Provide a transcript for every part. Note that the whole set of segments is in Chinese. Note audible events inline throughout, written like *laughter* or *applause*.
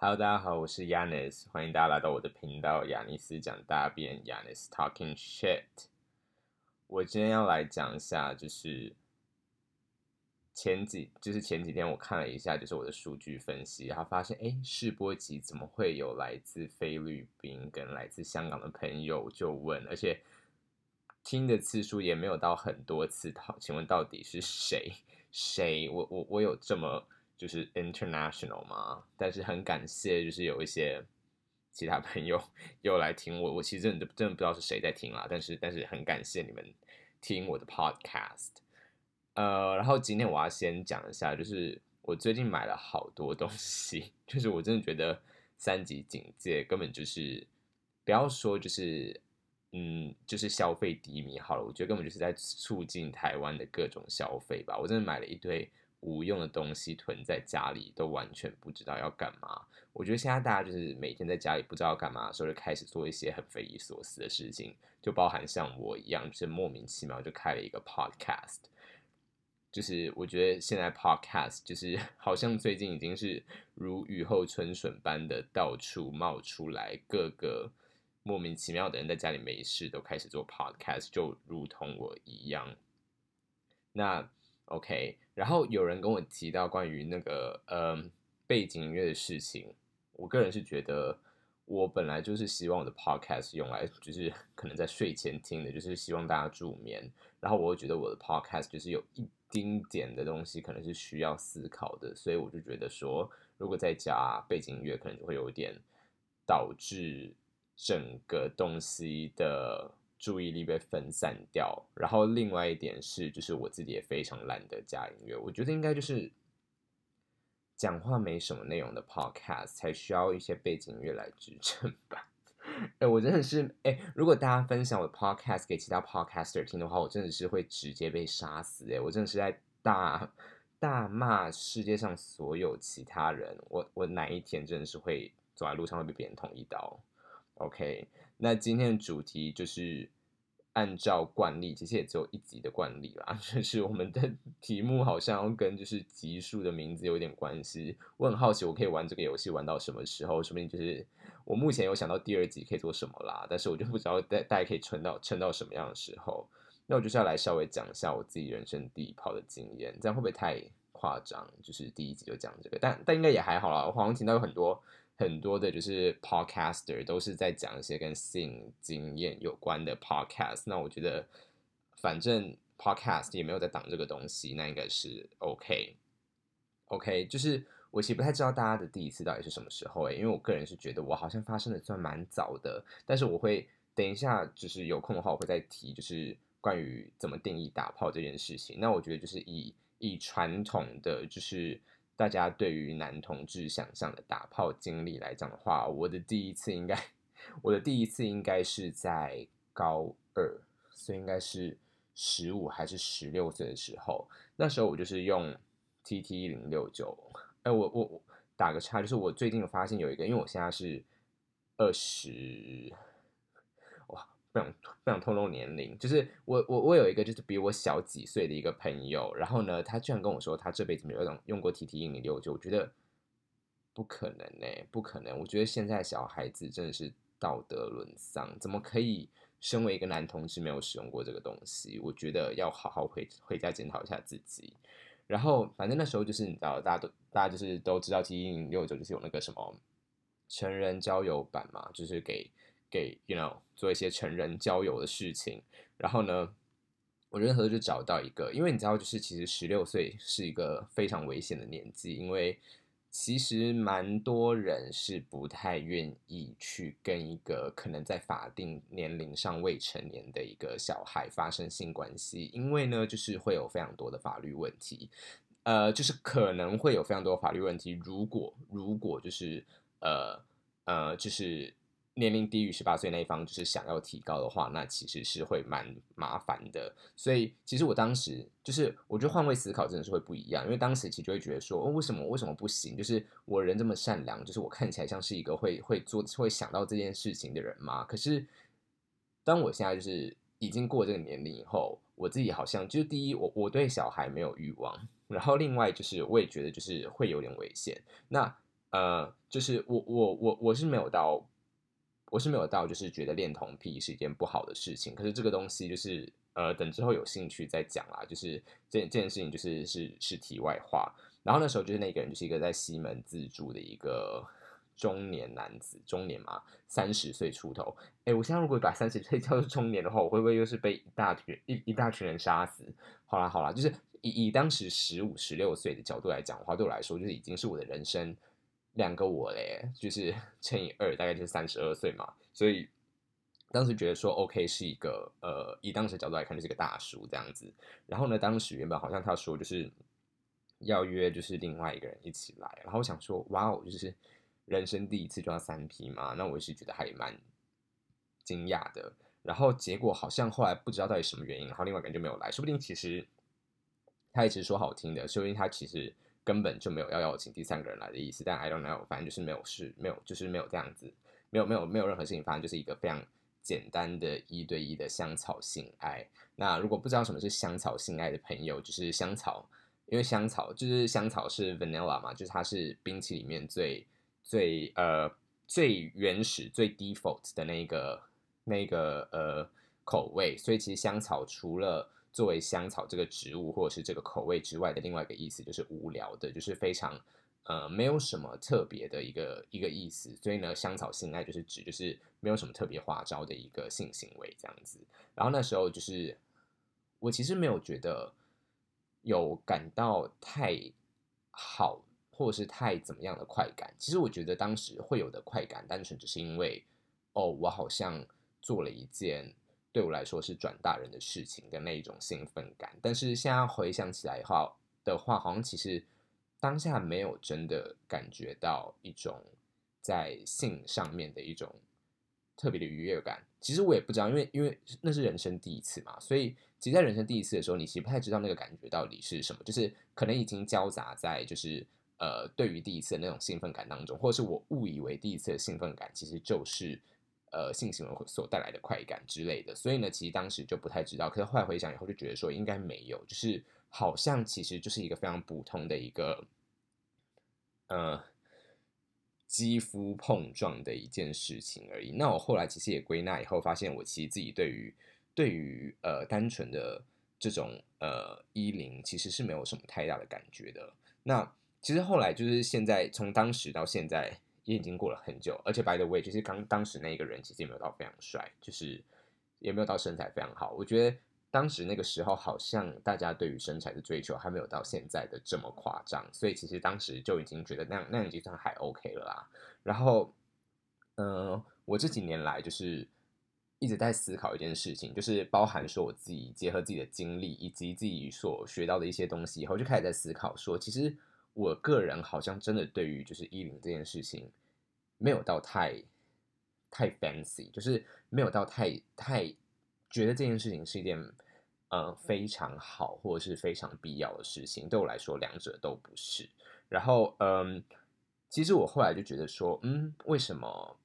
Hello，大家好，我是 Yanis，欢迎大家来到我的频道亚尼斯讲大便，Yanis Talking Shit。我今天要来讲一下，就是前几，就是前几天我看了一下，就是我的数据分析，然后发现，哎，试播集怎么会有来自菲律宾跟来自香港的朋友就问，而且听的次数也没有到很多次，好，请问到底是谁？谁？我我我有这么？就是 international 嘛，但是很感谢，就是有一些其他朋友 *laughs* 又来听我。我其实真的真的不知道是谁在听啦，但是但是很感谢你们听我的 podcast。呃，然后今天我要先讲一下，就是我最近买了好多东西，*laughs* 就是我真的觉得三级警戒根本就是不要说就是嗯，就是消费低迷好了，我觉得根本就是在促进台湾的各种消费吧。我真的买了一堆。无用的东西囤在家里，都完全不知道要干嘛。我觉得现在大家就是每天在家里不知道干嘛的时候，就开始做一些很匪夷所思的事情，就包含像我一样，就是莫名其妙就开了一个 podcast。就是我觉得现在 podcast 就是 *laughs* 好像最近已经是如雨后春笋般的到处冒出来，各个莫名其妙的人在家里没事都开始做 podcast，就如同我一样。那。OK，然后有人跟我提到关于那个呃背景音乐的事情，我个人是觉得，我本来就是希望我的 Podcast 用来就是 *laughs* 可能在睡前听的，就是希望大家助眠。然后我又觉得我的 Podcast 就是有一丁点的东西可能是需要思考的，所以我就觉得说，如果再加背景音乐，可能就会有点导致整个东西的。注意力被分散掉，然后另外一点是，就是我自己也非常懒得加音乐。我觉得应该就是讲话没什么内容的 podcast 才需要一些背景音乐来支撑吧。*laughs* 哎，我真的是哎，如果大家分享我的 podcast 给其他 podcaster 听的话，我真的是会直接被杀死。哎，我真的是在大大骂世界上所有其他人。我我哪一天真的是会走在路上会被别人捅一刀？OK。那今天的主题就是按照惯例，其实也只有一集的惯例啦。*laughs* 就是我们的 *laughs* 题目好像跟就是集数的名字有点关系。我很好奇，我可以玩这个游戏玩到什么时候？说不定就是我目前有想到第二集可以做什么啦，但是我就不知道大大家可以撑到撑到什么样的时候。那我就是要来稍微讲一下我自己人生第一炮的经验，这样会不会太夸张？就是第一集就讲这个，但但应该也还好啦。我好像听到有很多。很多的就是 podcaster 都是在讲一些跟性经验有关的 podcast，那我觉得反正 podcast 也没有在挡这个东西，那应该是 OK。OK，就是我其实不太知道大家的第一次到底是什么时候诶，因为我个人是觉得我好像发生的算蛮早的，但是我会等一下就是有空的话我会再提，就是关于怎么定义打炮这件事情。那我觉得就是以以传统的就是。大家对于男同志想象的打炮经历来讲的话，我的第一次应该，*laughs* 我的第一次应该是在高二，所以应该是十五还是十六岁的时候。那时候我就是用 T T 零六九，哎，我我我打个叉，就是我最近发现有一个，因为我现在是二十。不想不想透露年龄，就是我我我有一个就是比我小几岁的一个朋友，然后呢，他居然跟我说他这辈子没有用用过 T T 一零六九，我觉得不可能呢，不可能。我觉得现在小孩子真的是道德沦丧，怎么可以身为一个男同志没有使用过这个东西？我觉得要好好回回家检讨一下自己。然后反正那时候就是你知道，大家都大家就是都知道 T T 一零六九就是有那个什么成人交友版嘛，就是给。给 you know 做一些成人交友的事情，然后呢，我任何就找到一个，因为你知道，就是其实十六岁是一个非常危险的年纪，因为其实蛮多人是不太愿意去跟一个可能在法定年龄上未成年的一个小孩发生性关系，因为呢，就是会有非常多的法律问题，呃，就是可能会有非常多法律问题，如果如果就是呃呃就是。年龄低于十八岁那一方就是想要提高的话，那其实是会蛮麻烦的。所以其实我当时就是，我觉得换位思考真的是会不一样。因为当时其实就会觉得说，哦，为什么为什么不行？就是我人这么善良，就是我看起来像是一个会会做会想到这件事情的人吗？可是当我现在就是已经过这个年龄以后，我自己好像就是第一，我我对小孩没有欲望，然后另外就是我也觉得就是会有点危险。那呃，就是我我我我是没有到，我是没有到，就是觉得恋童癖是一件不好的事情。可是这个东西就是呃，等之后有兴趣再讲啦。就是这这件事情就是是是题外话。然后那时候就是那个人就是一个在西门自助的一个中年男子，中年嘛，三十岁出头。哎，我现在如果把三十岁叫做中年的话，我会不会又是被一大群一一大群人杀死？好啦好啦，就是以以当时十五十六岁的角度来讲的话，对我来说就是已经是我的人生两个我嘞，就是 *laughs* 乘以二，大概就是三十二岁嘛。所以当时觉得说，OK 是一个呃，以当时角度来看，就是一个大叔这样子。然后呢，当时原本好像他说就是。要约就是另外一个人一起来，然后我想说，哇哦，就是人生第一次就要三 P 嘛，那我是觉得还蛮惊讶的。然后结果好像后来不知道到底什么原因，然后另外一个人就没有来，说不定其实他一直说好听的，说不定他其实根本就没有要邀请第三个人来的意思。但 I don't know，反正就是没有事，没有就是没有这样子，没有没有没有任何事情发生，就是一个非常简单的一对一的香草性爱。那如果不知道什么是香草性爱的朋友，就是香草。因为香草就是香草是 vanilla 嘛，就是它是冰淇淋里面最最呃最原始最 default 的那个那个呃口味，所以其实香草除了作为香草这个植物或者是这个口味之外的另外一个意思就是无聊的，就是非常呃没有什么特别的一个一个意思，所以呢香草性爱就是指就是没有什么特别花招的一个性行为这样子。然后那时候就是我其实没有觉得。有感到太好，或者是太怎么样的快感？其实我觉得当时会有的快感，单纯只是因为，哦，我好像做了一件对我来说是转大人的事情的那一种兴奋感。但是现在回想起来的话，的话，好像其实当下没有真的感觉到一种在性上面的一种特别的愉悦感。其实我也不知道，因为因为那是人生第一次嘛，所以。其实，在人生第一次的时候，你其实不太知道那个感觉到底是什么，就是可能已经交杂在就是呃，对于第一次的那种兴奋感当中，或者是我误以为第一次的兴奋感其实就是呃性行为所带来的快感之类的。所以呢，其实当时就不太知道。可是后来回想以后，就觉得说应该没有，就是好像其实就是一个非常普通的一个呃肌肤碰撞的一件事情而已。那我后来其实也归纳以后，发现我其实自己对于。对于呃单纯的这种呃衣领，其实是没有什么太大的感觉的。那其实后来就是现在，从当时到现在也已经过了很久。而且 by the way，就是刚当时那一个人其实也没有到非常帅，就是也没有到身材非常好。我觉得当时那个时候，好像大家对于身材的追求还没有到现在的这么夸张，所以其实当时就已经觉得那样那样已经算还 OK 了啦。然后，嗯，我这几年来就是。一直在思考一件事情，就是包含说我自己结合自己的经历以及自己所学到的一些东西以后，就开始在思考说，其实我个人好像真的对于就是衣领这件事情，没有到太太 fancy，就是没有到太太觉得这件事情是一件呃非常好或者是非常必要的事情。对我来说，两者都不是。然后嗯，其实我后来就觉得说，嗯，为什么？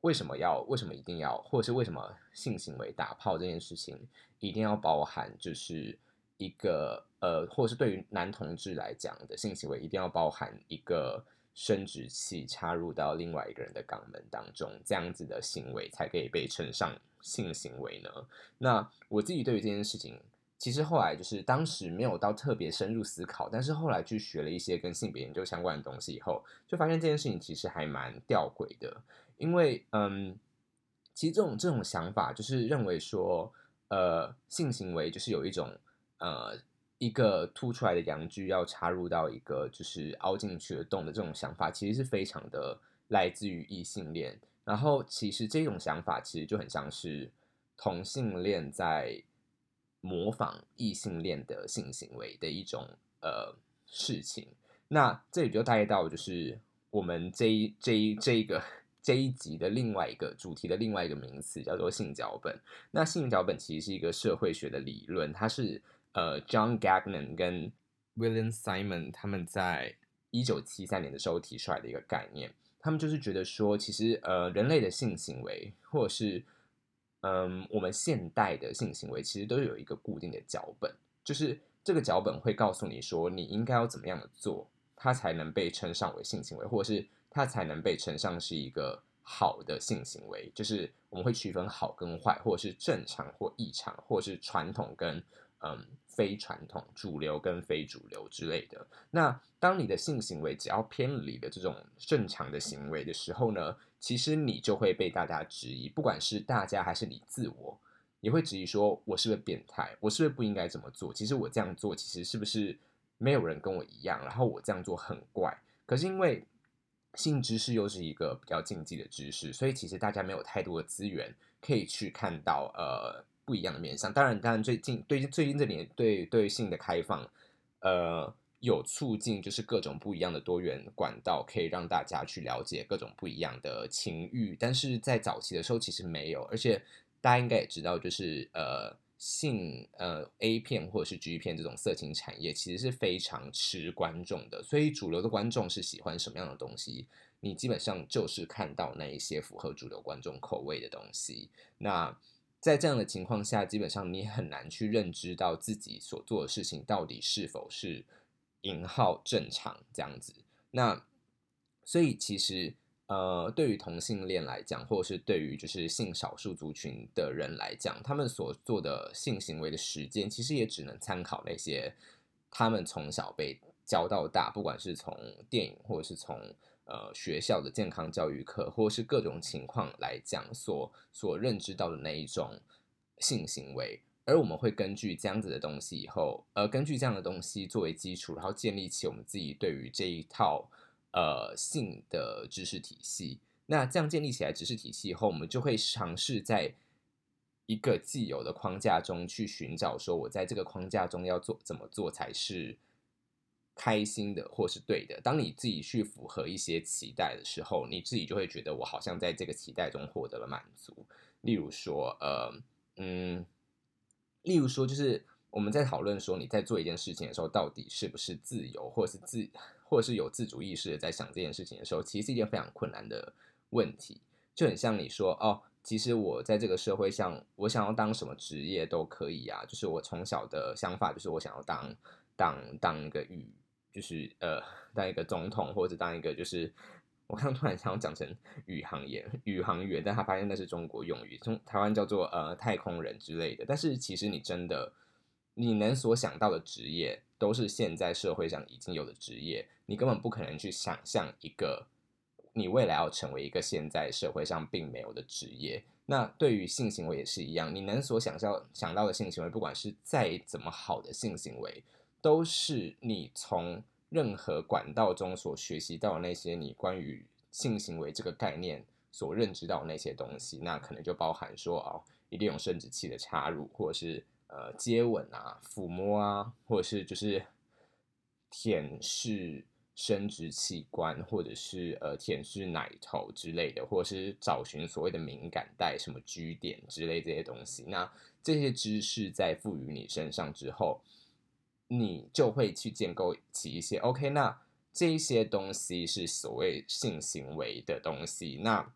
为什么要？为什么一定要？或者是为什么性行为打炮这件事情一定要包含？就是一个呃，或者是对于男同志来讲的性行为一定要包含一个生殖器插入到另外一个人的肛门当中，这样子的行为才可以被称上性行为呢？那我自己对于这件事情，其实后来就是当时没有到特别深入思考，但是后来去学了一些跟性别研究相关的东西以后，就发现这件事情其实还蛮吊诡的。因为，嗯，其实这种这种想法就是认为说，呃，性行为就是有一种，呃，一个凸出来的阳具要插入到一个就是凹进去的洞的这种想法，其实是非常的来自于异性恋。然后，其实这种想法其实就很像是同性恋在模仿异性恋的性行为的一种呃事情。那这里就带到就是我们这一这一这一个。这一集的另外一个主题的另外一个名词叫做性脚本。那性脚本其实是一个社会学的理论，它是呃 John Gagnon 跟 William Simon 他们在一九七三年的时候提出来的一个概念。他们就是觉得说，其实呃人类的性行为，或者是嗯我们现代的性行为，其实都有一个固定的脚本，就是这个脚本会告诉你说，你应该要怎么样的做，它才能被称上为性行为，或者是。它才能被称上是一个好的性行为。就是我们会区分好跟坏，或者是正常或异常，或者是传统跟嗯非传统、主流跟非主流之类的。那当你的性行为只要偏离了这种正常的行为的时候呢，其实你就会被大家质疑，不管是大家还是你自我。也会质疑说，我是不是变态？我是不是不应该这么做？其实我这样做，其实是不是没有人跟我一样？然后我这样做很怪。可是因为性知识又是一个比较禁忌的知识，所以其实大家没有太多的资源可以去看到呃不一样的面向。当然，当然最近对最近这年对对性的开放，呃，有促进就是各种不一样的多元管道，可以让大家去了解各种不一样的情欲。但是在早期的时候，其实没有，而且。大家应该也知道，就是呃性呃 A 片或者是 G 片这种色情产业，其实是非常吃观众的。所以主流的观众是喜欢什么样的东西，你基本上就是看到那一些符合主流观众口味的东西。那在这样的情况下，基本上你很难去认知到自己所做的事情到底是否是引号正常这样子。那所以其实。呃，对于同性恋来讲，或者是对于就是性少数族群的人来讲，他们所做的性行为的时间，其实也只能参考那些他们从小被教到大，不管是从电影，或者是从呃学校的健康教育课，或是各种情况来讲，所所认知到的那一种性行为，而我们会根据这样子的东西以后，呃，根据这样的东西作为基础，然后建立起我们自己对于这一套。呃，性的知识体系，那这样建立起来知识体系以后，我们就会尝试在一个既有的框架中去寻找，说我在这个框架中要做怎么做才是开心的或是对的。当你自己去符合一些期待的时候，你自己就会觉得我好像在这个期待中获得了满足。例如说，呃，嗯，例如说，就是我们在讨论说你在做一件事情的时候，到底是不是自由，或是自。或是有自主意识的在想这件事情的时候，其实是一件非常困难的问题。就很像你说哦，其实我在这个社会上，我想要当什么职业都可以啊。就是我从小的想法，就是我想要当当当一个宇，就是呃，当一个总统，或者当一个就是我刚突然想讲成宇航员，宇航员，但他发现那是中国用语，从台湾叫做呃太空人之类的。但是其实你真的你能所想到的职业，都是现在社会上已经有的职业。你根本不可能去想象一个你未来要成为一个现在社会上并没有的职业。那对于性行为也是一样，你能所想象想到的性行为，不管是再怎么好的性行为，都是你从任何管道中所学习到那些你关于性行为这个概念所认知到那些东西。那可能就包含说哦，一定有生殖器的插入，或者是呃接吻啊、抚摸啊，或者是就是舔舐。生殖器官，或者是呃舔舐奶头之类的，或者是找寻所谓的敏感带、什么 G 点之类这些东西。那这些知识在赋予你身上之后，你就会去建构起一些 OK。那这一些东西是所谓性行为的东西。那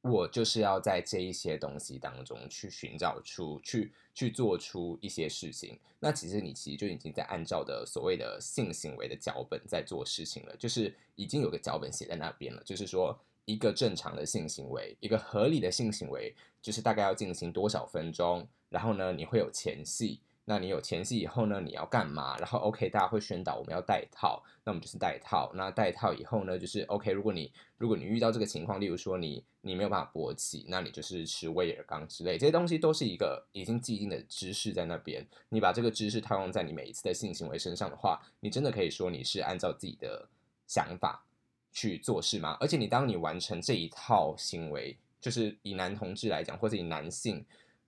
我就是要在这一些东西当中去寻找出去，去做出一些事情。那其实你其实就已经在按照的所谓的性行为的脚本在做事情了，就是已经有个脚本写在那边了。就是说，一个正常的性行为，一个合理的性行为，就是大概要进行多少分钟，然后呢，你会有前戏。那你有前戏以后呢？你要干嘛？然后 OK，大家会宣导我们要戴套，那我们就是戴套。那戴套以后呢，就是 OK。如果你如果你遇到这个情况，例如说你你没有办法勃起，那你就是吃威尔刚之类这些东西，都是一个已经既定的知识在那边。你把这个知识套用在你每一次的性行为身上的话，你真的可以说你是按照自己的想法去做事吗？而且你当你完成这一套行为，就是以男同志来讲，或者以男性。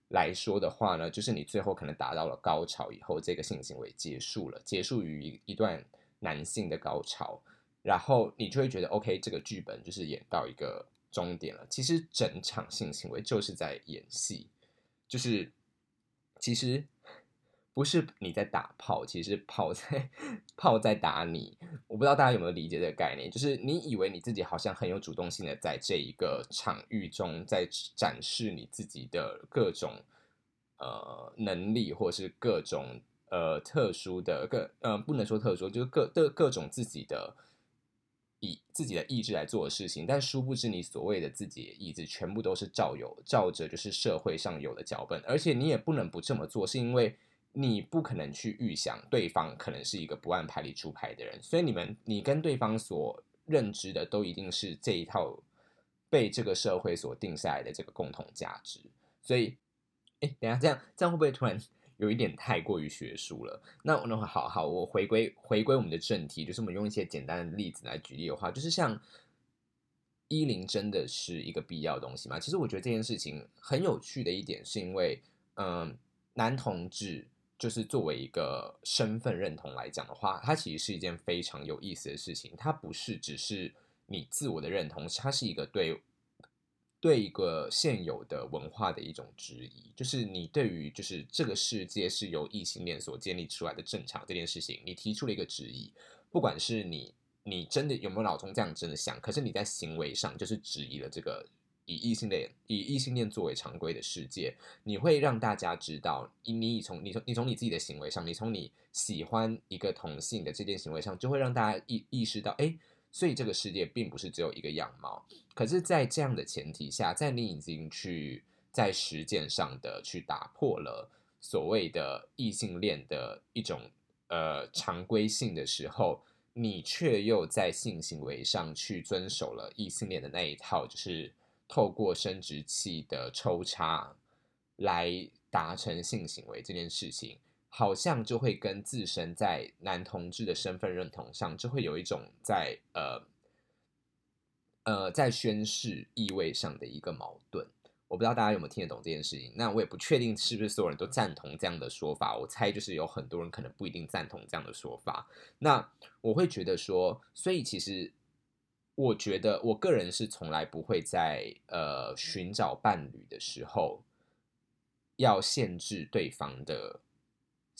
来说的话呢，就是你最后可能达到了高潮以后，这个性行为结束了，结束于一段男性的高潮，然后你就会觉得 OK，这个剧本就是演到一个终点了。其实整场性行为就是在演戏，就是其实。不是你在打炮，其实炮在 *laughs* 炮在打你。我不知道大家有没有理解这个概念，就是你以为你自己好像很有主动性的在这一个场域中，在展示你自己的各种呃能力，或是各种呃特殊的各呃不能说特殊，就是各的各种自己的以自己的意志来做的事情，但殊不知你所谓的自己的意志，全部都是照有照着就是社会上有的脚本，而且你也不能不这么做，是因为你不可能去预想对方可能是一个不按牌理出牌的人，所以你们你跟对方所认知的都一定是这一套被这个社会所定下来的这个共同价值，所以，哎，等下这样这样会不会突然？*laughs* 有一点太过于学术了。那那好好，我回归回归我们的正题，就是我们用一些简单的例子来举例的话，就是像衣领真的是一个必要的东西吗？其实我觉得这件事情很有趣的一点，是因为嗯，男同志就是作为一个身份认同来讲的话，它其实是一件非常有意思的事情。它不是只是你自我的认同，它是一个对。对一个现有的文化的一种质疑，就是你对于就是这个世界是由异性恋所建立出来的正常这件事情，你提出了一个质疑。不管是你你真的有没有脑中这样真的想，可是你在行为上就是质疑了这个以异性恋以异性恋作为常规的世界，你会让大家知道，你你从你从你从你自己的行为上，你从你喜欢一个同性的这件行为上，就会让大家意意识到，哎。所以这个世界并不是只有一个样貌，可是，在这样的前提下，在你已经去在实践上的去打破了所谓的异性恋的一种呃常规性的时候，你却又在性行为上去遵守了异性恋的那一套，就是透过生殖器的抽插来达成性行为这件事情。好像就会跟自身在男同志的身份认同上，就会有一种在呃呃在宣誓意味上的一个矛盾。我不知道大家有没有听得懂这件事情。那我也不确定是不是所有人都赞同这样的说法。我猜就是有很多人可能不一定赞同这样的说法。那我会觉得说，所以其实我觉得我个人是从来不会在呃寻找伴侣的时候要限制对方的。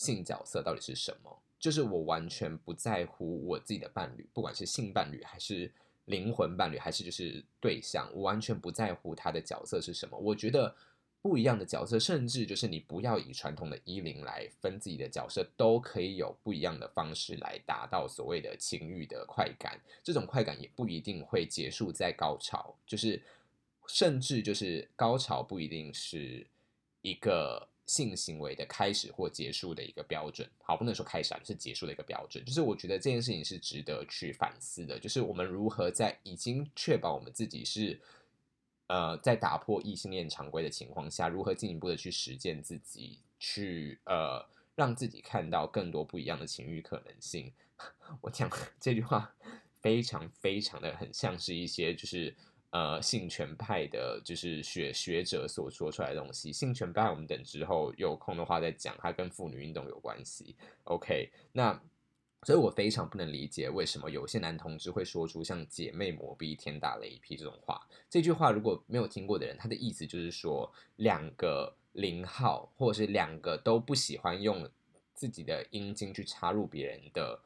性角色到底是什么？就是我完全不在乎我自己的伴侣，不管是性伴侣还是灵魂伴侣，还是就是对象，我完全不在乎他的角色是什么。我觉得不一样的角色，甚至就是你不要以传统的衣领来分自己的角色，都可以有不一样的方式来达到所谓的情欲的快感。这种快感也不一定会结束在高潮，就是甚至就是高潮不一定是一个。性行为的开始或结束的一个标准，好，不能说开始啊，是结束的一个标准。就是我觉得这件事情是值得去反思的，就是我们如何在已经确保我们自己是，呃，在打破异性恋常规的情况下，如何进一步的去实践自己，去呃，让自己看到更多不一样的情欲可能性。*laughs* 我讲这句话非常非常的很像是一些就是。呃，性权派的，就是学学者所说出来的东西。性权派，我们等之后有空的话再讲，它跟妇女运动有关系。OK，那所以我非常不能理解为什么有些男同志会说出像“姐妹磨逼，天打雷劈”这种话。这句话如果没有听过的人，他的意思就是说，两个零号或者是两个都不喜欢用自己的阴茎去插入别人的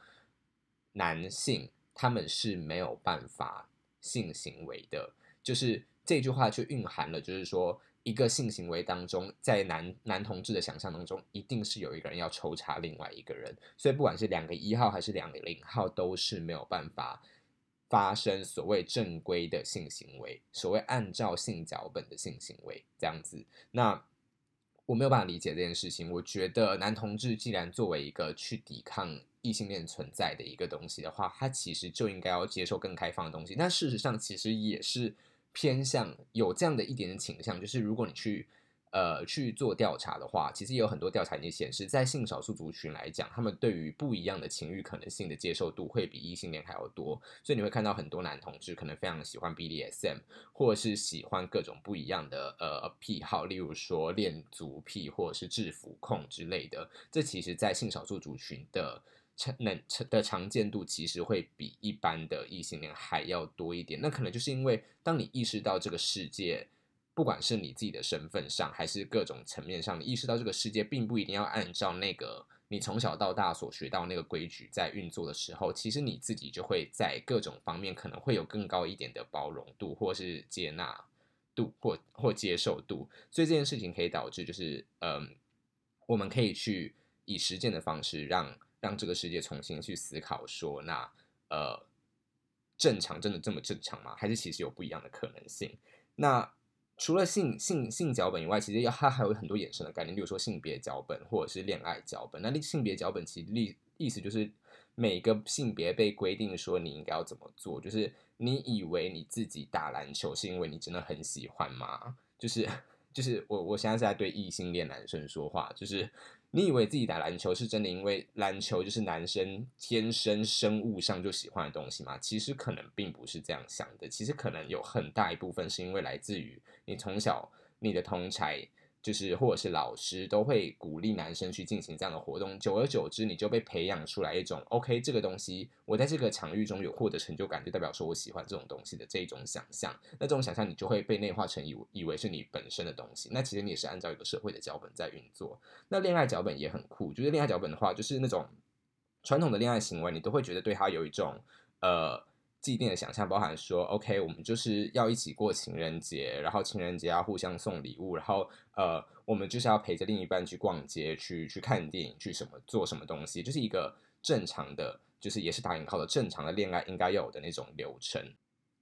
男性，他们是没有办法。性行为的，就是这句话就蕴含了，就是说一个性行为当中，在男男同志的想象当中，一定是有一个人要抽查另外一个人，所以不管是两个一号还是两个零号，都是没有办法发生所谓正规的性行为，所谓按照性脚本的性行为这样子。那我没有办法理解这件事情。我觉得男同志既然作为一个去抵抗。异性恋存在的一个东西的话，他其实就应该要接受更开放的东西。但事实上，其实也是偏向有这样的一点点倾向，就是如果你去呃去做调查的话，其实也有很多调查已经显示，在性少数族群来讲，他们对于不一样的情欲可能性的接受度会比异性恋还要多。所以你会看到很多男同志可能非常喜欢 BDSM，或者是喜欢各种不一样的呃癖好，例如说恋足癖或者是制服控之类的。这其实，在性少数族群的常能的常见度其实会比一般的异性恋还要多一点，那可能就是因为当你意识到这个世界，不管是你自己的身份上，还是各种层面上，你意识到这个世界并不一定要按照那个你从小到大所学到那个规矩在运作的时候，其实你自己就会在各种方面可能会有更高一点的包容度，或是接纳度，或或接受度，所以这件事情可以导致就是，嗯，我们可以去以实践的方式让。让这个世界重新去思考，说那呃，正常真的这么正常吗？还是其实有不一样的可能性？那除了性性性脚本以外，其实要它还有很多衍生的概念，比如说性别脚本或者是恋爱脚本。那性别脚本其实意意思就是每个性别被规定说你应该要怎么做，就是你以为你自己打篮球是因为你真的很喜欢吗？就是就是我我现在是在对异性恋男生说话，就是。你以为自己打篮球是真的，因为篮球就是男生天生生物上就喜欢的东西吗？其实可能并不是这样想的，其实可能有很大一部分是因为来自于你从小你的同才。就是或者是老师都会鼓励男生去进行这样的活动，久而久之，你就被培养出来一种 OK 这个东西，我在这个场域中有获得成就感，就代表说我喜欢这种东西的这一种想象。那这种想象你就会被内化成以以为是你本身的东西。那其实你也是按照一个社会的脚本在运作。那恋爱脚本也很酷，就是恋爱脚本的话，就是那种传统的恋爱行为，你都会觉得对他有一种呃。既定的想象包含说，OK，我们就是要一起过情人节，然后情人节要互相送礼物，然后呃，我们就是要陪着另一半去逛街、去去看电影、去什么做什么东西，就是一个正常的，就是也是打引号的正常的恋爱应该要有的那种流程。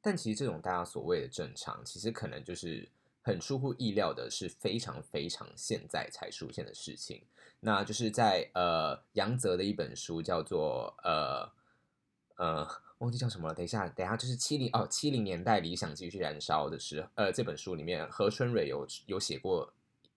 但其实这种大家所谓的正常，其实可能就是很出乎意料的，是非常非常现在才出现的事情。那就是在呃杨泽的一本书叫做呃呃。忘记叫什么了，等一下，等一下，就是七零哦，七零年代理想继续燃烧的时，呃，这本书里面何春蕊有有写过，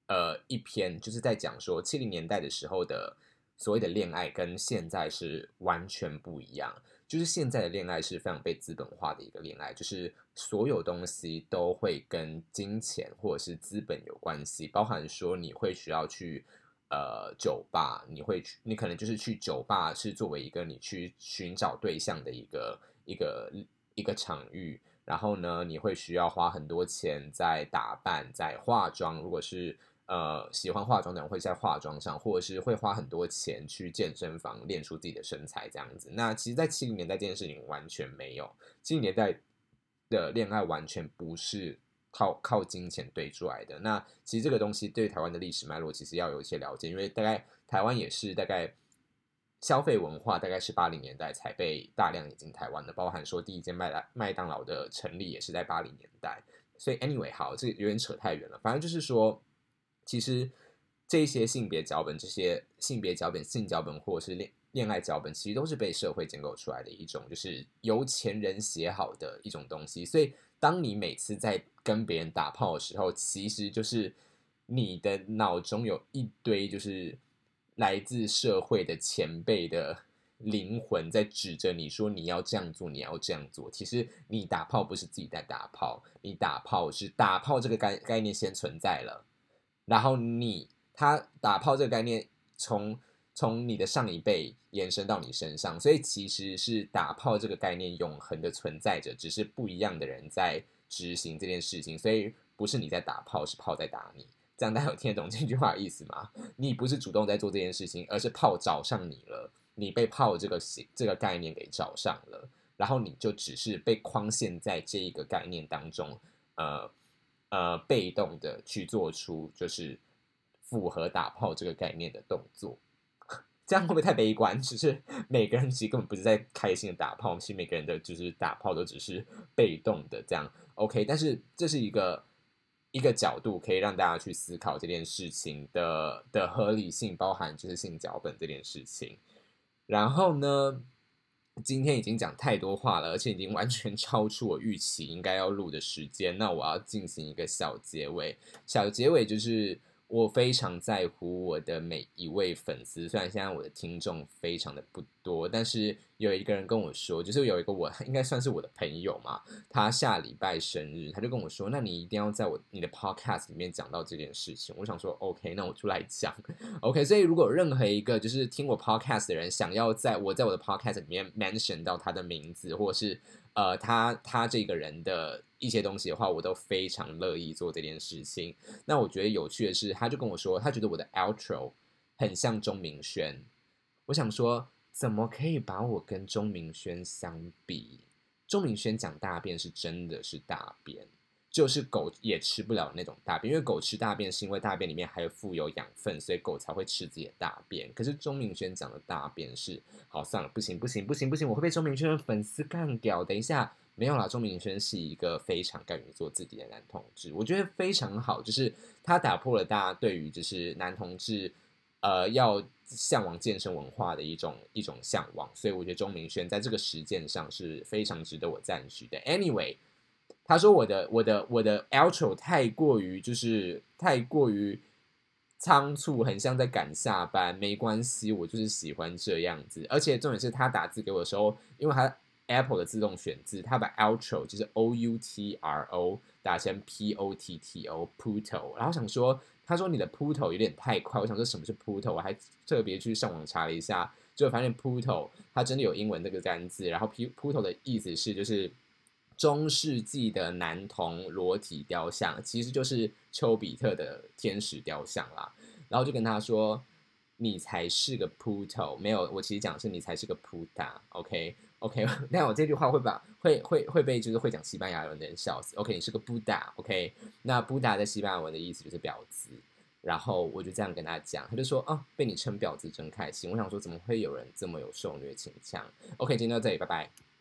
呃，一篇就是在讲说七零年代的时候的所谓的恋爱跟现在是完全不一样，就是现在的恋爱是非常被资本化的一个恋爱，就是所有东西都会跟金钱或者是资本有关系，包含说你会需要去。呃，酒吧你会去，你可能就是去酒吧是作为一个你去寻找对象的一个一个一个场域，然后呢，你会需要花很多钱在打扮、在化妆。如果是呃喜欢化妆的人，会在化妆上，或者是会花很多钱去健身房练出自己的身材这样子。那其实，在七零年代这件事情完全没有，七零年代的恋爱完全不是。靠靠金钱堆出来的那其实这个东西对台湾的历史脉络其实要有一些了解，因为大概台湾也是大概消费文化大概是八零年代才被大量引进台湾的，包含说第一间麦当麦当劳的成立也是在八零年代。所以 anyway 好，这有点扯太远了。反正就是说，其实这些性别脚本、这些性别脚本、性脚本或者是恋恋爱脚本，其实都是被社会建构出来的一种，就是由前人写好的一种东西。所以当你每次在跟别人打炮的时候，其实就是你的脑中有一堆就是来自社会的前辈的灵魂在指着你说你要这样做，你要这样做。其实你打炮不是自己在打炮，你打炮是打炮这个概概念先存在了，然后你他打炮这个概念从从你的上一辈延伸到你身上，所以其实是打炮这个概念永恒的存在着，只是不一样的人在。执行这件事情，所以不是你在打炮，是炮在打你。这样大家有听得懂这句话的意思吗？你不是主动在做这件事情，而是炮找上你了，你被炮这个这个概念给找上了，然后你就只是被框限在这一个概念当中，呃呃，被动的去做出就是符合打炮这个概念的动作。这样会不会太悲观？*laughs* 只是每个人其实根本不是在开心的打炮，其实每个人的就是打炮都只是被动的这样。OK，但是这是一个一个角度，可以让大家去思考这件事情的的合理性，包含就是性脚本这件事情。然后呢，今天已经讲太多话了，而且已经完全超出我预期应该要录的时间。那我要进行一个小结尾，小结尾就是。我非常在乎我的每一位粉丝，虽然现在我的听众非常的不多，但是有一个人跟我说，就是有一个我应该算是我的朋友嘛，他下礼拜生日，他就跟我说，那你一定要在我你的 podcast 里面讲到这件事情。我想说，OK，那我出来讲，OK。所以如果任何一个就是听我 podcast 的人想要在我在我的 podcast 里面 mention 到他的名字，或者是呃他他这个人的。一些东西的话，我都非常乐意做这件事情。那我觉得有趣的是，他就跟我说，他觉得我的 outro 很像钟明轩。我想说，怎么可以把我跟钟明轩相比？钟明轩讲大便是真的是大便，就是狗也吃不了那种大便，因为狗吃大便是因为大便里面还有富有养分，所以狗才会吃自己的大便。可是钟明轩讲的大便是，好算了，不行不行不行不行，我会被钟明轩的粉丝干掉。等一下，没有啦，钟明轩是一个非常敢于做自己的男同志，我觉得非常好，就是他打破了大家对于就是男同志，呃，要向往健身文化的一种一种向往，所以我觉得钟明轩在这个实践上是非常值得我赞许的。Anyway。他说：“我的我的我的 outro 太过于就是太过于仓促，很像在赶下班。没关系，我就是喜欢这样子。而且重点是他打字给我的时候，因为他 Apple 的自动选字，他把 outro 就是 O U T R O 打成 P O T T O puto。然后想说，他说你的 puto 有点太快。我想说什么是 puto，我还特别去上网查了一下，就发现 puto 它真的有英文那个单字。然后 P puto 的意思是就是。”中世纪的男童裸体雕像，其实就是丘比特的天使雕像啦。然后就跟他说：“你才是个 puto，没有，我其实讲的是你才是个 puta，OK。OK，*laughs* 那我这句话会把会会会被就是会讲西班牙文的人笑死。OK，你是个 buda。OK，那 buda 在西班牙文的意思就是婊子。然后我就这样跟他讲，他就说：“啊，被你称婊子真开心。”我想说，怎么会有人这么有受虐倾向？OK，今天到这里，拜拜。